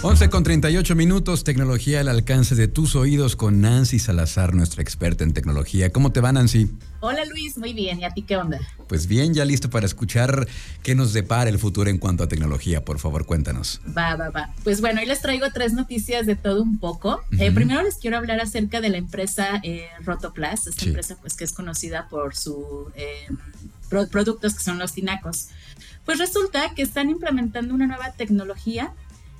11 con 38 minutos, tecnología al alcance de tus oídos con Nancy Salazar, nuestra experta en tecnología. ¿Cómo te va, Nancy? Hola Luis, muy bien. ¿Y a ti qué onda? Pues bien, ya listo para escuchar qué nos depara el futuro en cuanto a tecnología. Por favor, cuéntanos. Va, va, va. Pues bueno, hoy les traigo tres noticias de todo un poco. Eh, primero les quiero hablar acerca de la empresa eh, Rotoplas, esta empresa pues que es conocida por sus eh, productos que son los tinacos. Pues resulta que están implementando una nueva tecnología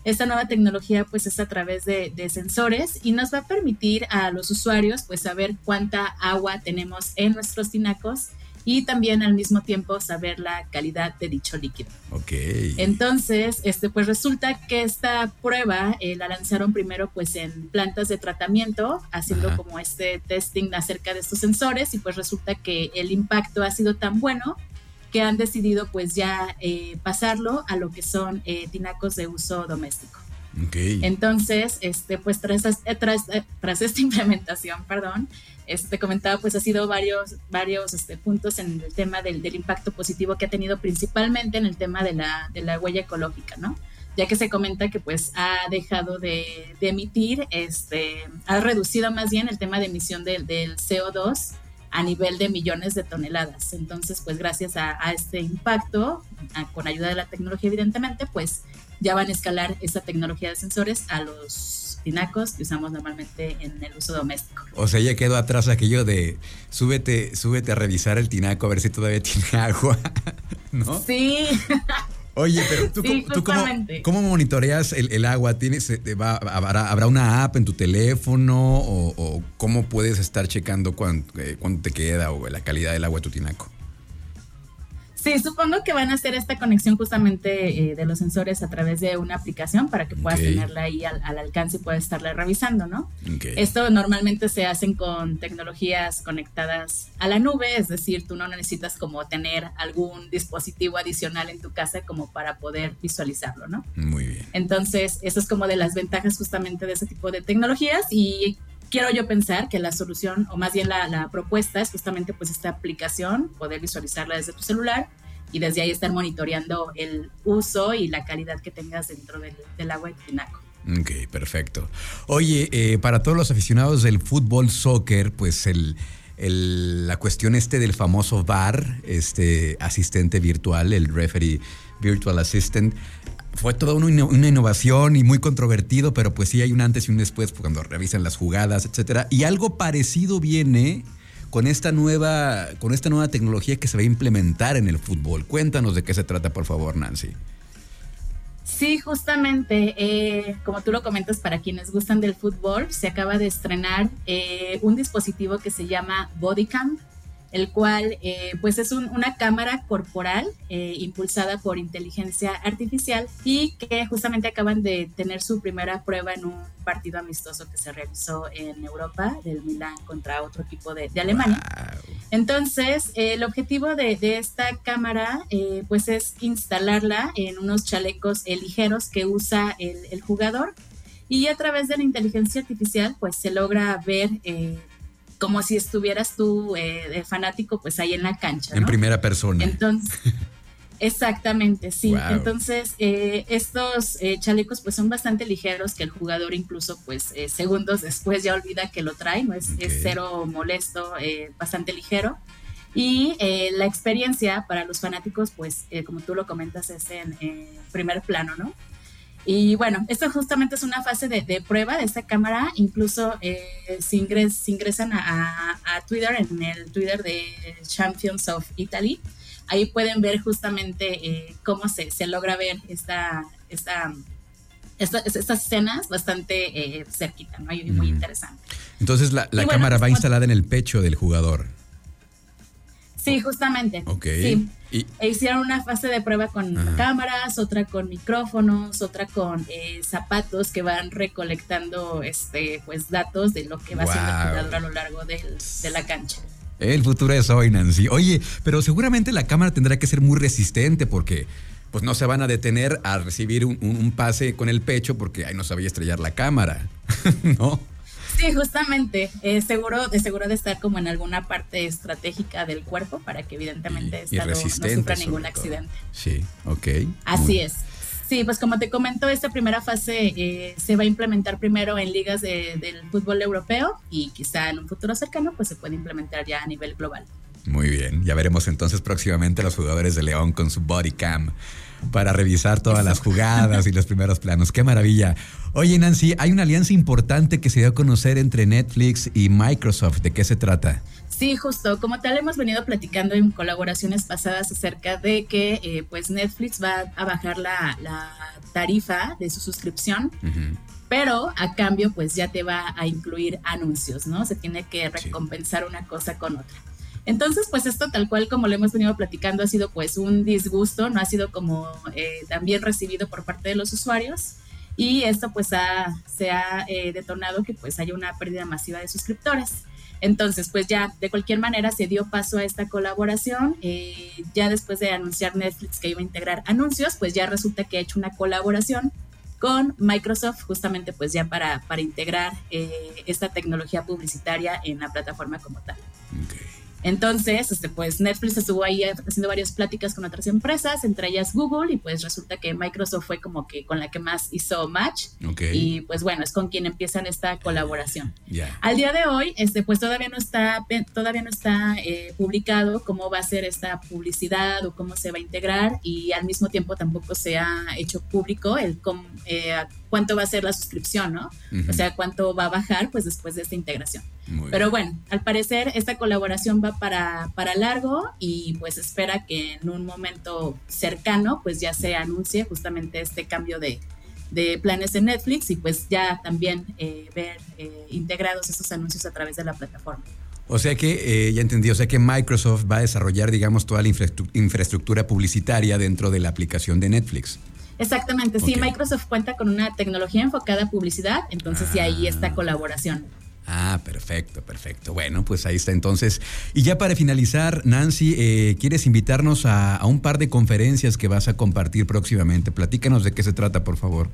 esta nueva tecnología pues es a través de, sensores y nos va a permitir a los usuarios pues saber cuánta agua tenemos en nuestros tinacos y también al mismo tiempo saber la calidad de dicho líquido. Ok. Entonces, este, pues resulta que esta prueba eh, la lanzaron primero pues en plantas de tratamiento, haciendo como este testing acerca de estos sensores y pues resulta que el impacto ha sido tan bueno que han decidido pues ya eh, pasarlo a lo que son eh, tinacos de uso doméstico. Okay. Entonces, este, pues tras, eh, tras, tras, esta implementación, perdón, este comentaba, pues ha sido varios, varios este, puntos en el tema del, del, impacto positivo que ha tenido principalmente en el tema de la, de la huella ecológica, ¿no? Ya que se comenta que pues ha dejado de, de emitir, este, ha reducido más bien el tema de emisión del, del CO2 a nivel de millones de toneladas. Entonces, pues gracias a, este impacto, con ayuda de la tecnología evidentemente, pues ya van a escalar esa tecnología de sensores a los tinacos que usamos normalmente en el uso doméstico. O sea, ya quedó atrás aquello de súbete, súbete a revisar el tinaco a ver si todavía tiene agua, ¿no? Sí. Oye, pero tú, cómo, monitoreas el, agua? ¿Tienes, va, habrá, una app en tu teléfono o, cómo puedes estar checando cuánto, eh, cuánto, te queda o la calidad del agua de tu tinaco? Sí, supongo que van a hacer esta conexión justamente eh, de los sensores a través de una aplicación para que puedas tenerla ahí al, alcance y puedas estarla revisando, ¿no? Esto normalmente se hacen con tecnologías conectadas a la nube, es decir, tú no necesitas como tener algún dispositivo adicional en tu casa como para poder visualizarlo, ¿no? Muy bien. Entonces, eso es como de las ventajas justamente de ese tipo de tecnologías y quiero yo pensar que la solución, o más bien la, propuesta, es justamente pues esta aplicación, poder visualizarla desde tu celular y desde ahí estar monitoreando el uso y la calidad que tengas dentro del, agua de tinaco. Ok, perfecto. Oye, eh, para todos los aficionados del fútbol, soccer, pues el, la cuestión este del famoso VAR, este asistente virtual, el referee virtual assistant, fue toda una, innovación y muy controvertido, pero pues sí hay un antes y un después cuando revisan las jugadas, etcétera. Y algo parecido viene con esta nueva, con esta nueva tecnología que se va a implementar en el fútbol. Cuéntanos de qué se trata, por favor, Nancy. Sí, justamente, eh, como tú lo comentas, para quienes gustan del fútbol, se acaba de estrenar eh, un dispositivo que se llama Bodycam el cual eh, pues es una cámara corporal eh, impulsada por inteligencia artificial y que justamente acaban de tener su primera prueba en un partido amistoso que se realizó en Europa del Milán contra otro equipo de, Alemania. Entonces, el objetivo de, esta cámara eh, pues es instalarla en unos chalecos ligeros que usa el, el, jugador y a través de la inteligencia artificial pues se logra ver como si estuvieras tú eh, fanático pues ahí en la cancha. En primera persona. Entonces, exactamente, sí. Entonces, eh, estos eh, chalecos pues son bastante ligeros que el jugador incluso pues segundos después ya olvida que lo trae, ¿no? Es, es cero molesto, bastante ligero. Y la experiencia para los fanáticos pues como tú lo comentas es en primer plano, ¿no? Y bueno, esto justamente es una fase de, prueba de esta cámara. Incluso eh, si, ingresan a, Twitter, en el Twitter de Champions of Italy, ahí pueden ver justamente eh, cómo se, se, logra ver esta, esta, estas escenas bastante eh, cerquita, ¿no? Y muy interesante. Entonces la, cámara va instalada en el pecho del jugador. Sí, justamente. Ok. Sí. E hicieron una fase de prueba con cámaras, otra con micrófonos, otra con eh, zapatos que van recolectando este pues datos de lo que va haciendo el jugador a lo largo de la cancha. El futuro es hoy, Nancy. Oye, pero seguramente la cámara tendrá que ser muy resistente porque pues no se van a detener a recibir un, un pase con el pecho porque ahí no sabía estrellar la cámara, ¿no? Sí, justamente, eh, seguro, de seguro de estar como en alguna parte estratégica del cuerpo para que evidentemente no, sufra ningún accidente. Sí, ok. Así es. Sí, pues como te comento, esta primera fase eh, se va a implementar primero en ligas del fútbol europeo y quizá en un futuro cercano pues se puede implementar ya a nivel global. Muy bien, ya veremos entonces próximamente a los jugadores de León con su body cam para revisar todas las jugadas y los primeros planos. ¡Qué maravilla! Oye, Nancy, hay una alianza importante que se dio a conocer entre Netflix y Microsoft. ¿De qué se trata? Sí, justo. Como tal, hemos venido platicando en colaboraciones pasadas acerca de que eh, pues Netflix va a bajar la, tarifa de su suscripción. Pero a cambio, pues ya te va a incluir anuncios, ¿no? Se tiene que recompensar una cosa con otra. Entonces, pues esto tal cual como lo hemos venido platicando ha sido pues un disgusto, no ha sido como eh, también recibido por parte de los usuarios y esto pues se ha eh, detonado que pues haya una pérdida masiva de suscriptores. Entonces, pues ya de cualquier manera se dio paso a esta colaboración. Eh, ya después de anunciar Netflix que iba a integrar anuncios, pues ya resulta que ha hecho una colaboración con Microsoft justamente pues ya para, para integrar esta tecnología publicitaria en la plataforma como tal. Entonces, este, pues Netflix estuvo ahí haciendo varias pláticas con otras empresas, entre ellas Google, y pues resulta que Microsoft fue como que con la que más hizo match. Y pues bueno, es con quien empiezan esta colaboración. Al día de hoy, este, pues todavía no está, todavía no está eh, publicado cómo va a ser esta publicidad o cómo se va a integrar, y al mismo tiempo tampoco se ha hecho público el eh, cuánto va a ser la suscripción, ¿no? O sea, cuánto va a bajar pues después de esta integración. Pero bueno, al parecer esta colaboración va para, para largo y pues espera que en un momento cercano pues ya se anuncie justamente este cambio de, planes en Netflix y pues ya también eh, ver eh, integrados esos anuncios a través de la plataforma. O sea que, eh, ya entendí, o sea que Microsoft va a desarrollar, digamos, toda la infraestructura publicitaria dentro de la aplicación de Netflix. Exactamente, sí, Microsoft cuenta con una tecnología enfocada a publicidad, entonces y ahí está colaboración. Ah, perfecto, perfecto. Bueno, pues ahí está entonces. Y ya para finalizar, Nancy, eh, ¿quieres invitarnos a, un par de conferencias que vas a compartir próximamente? Platícanos de qué se trata, por favor.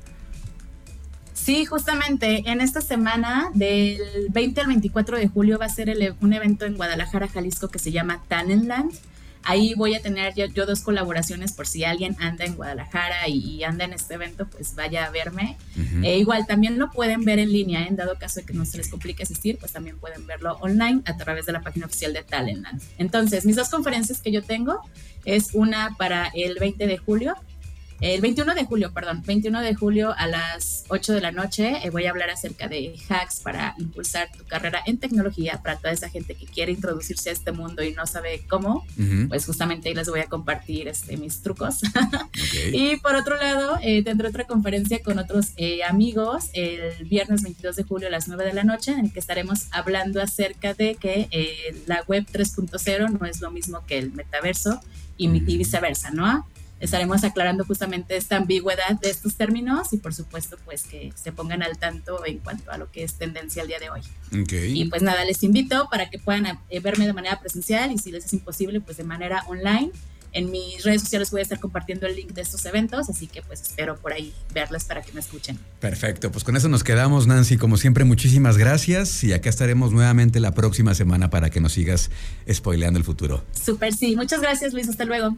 Sí, justamente en esta semana del 20 al 24 de julio va a ser el, un evento en Guadalajara, Jalisco, que se llama Talentland. Ahí voy a tener yo, dos colaboraciones por si alguien anda en Guadalajara y, anda en este evento, pues vaya a verme. e igual también lo pueden ver en línea, ¿eh? en dado caso de que no se les complique asistir, pues también pueden verlo online a través de la página oficial de Talentland. Entonces, mis dos conferencias que yo tengo es una para el 20 de julio el 21 de julio, perdón, 21 de julio a las 8 de la noche eh, voy a hablar acerca de hacks para impulsar tu carrera en tecnología para toda esa gente que quiere introducirse a este mundo y no sabe cómo. Pues justamente ahí les voy a compartir este, mis trucos. y por otro lado, eh, tendré otra conferencia con otros eh, amigos el viernes 22 de julio a las 9 de la noche en el que estaremos hablando acerca de que la web 3.0 no es lo mismo que el metaverso y, y viceversa, ¿no? Estaremos aclarando justamente esta ambigüedad de estos términos y por supuesto pues que se pongan al tanto en cuanto a lo que es tendencia al día de hoy. Y pues nada, les invito para que puedan eh, verme de manera presencial y si les es imposible pues de manera online. En mis redes sociales voy a estar compartiendo el link de estos eventos, así que pues espero por ahí verles para que me escuchen. Perfecto, pues con eso nos quedamos, Nancy. Como siempre, muchísimas gracias y acá estaremos nuevamente la próxima semana para que nos sigas spoileando el futuro. Súper, sí. Muchas gracias, Luis. Hasta luego.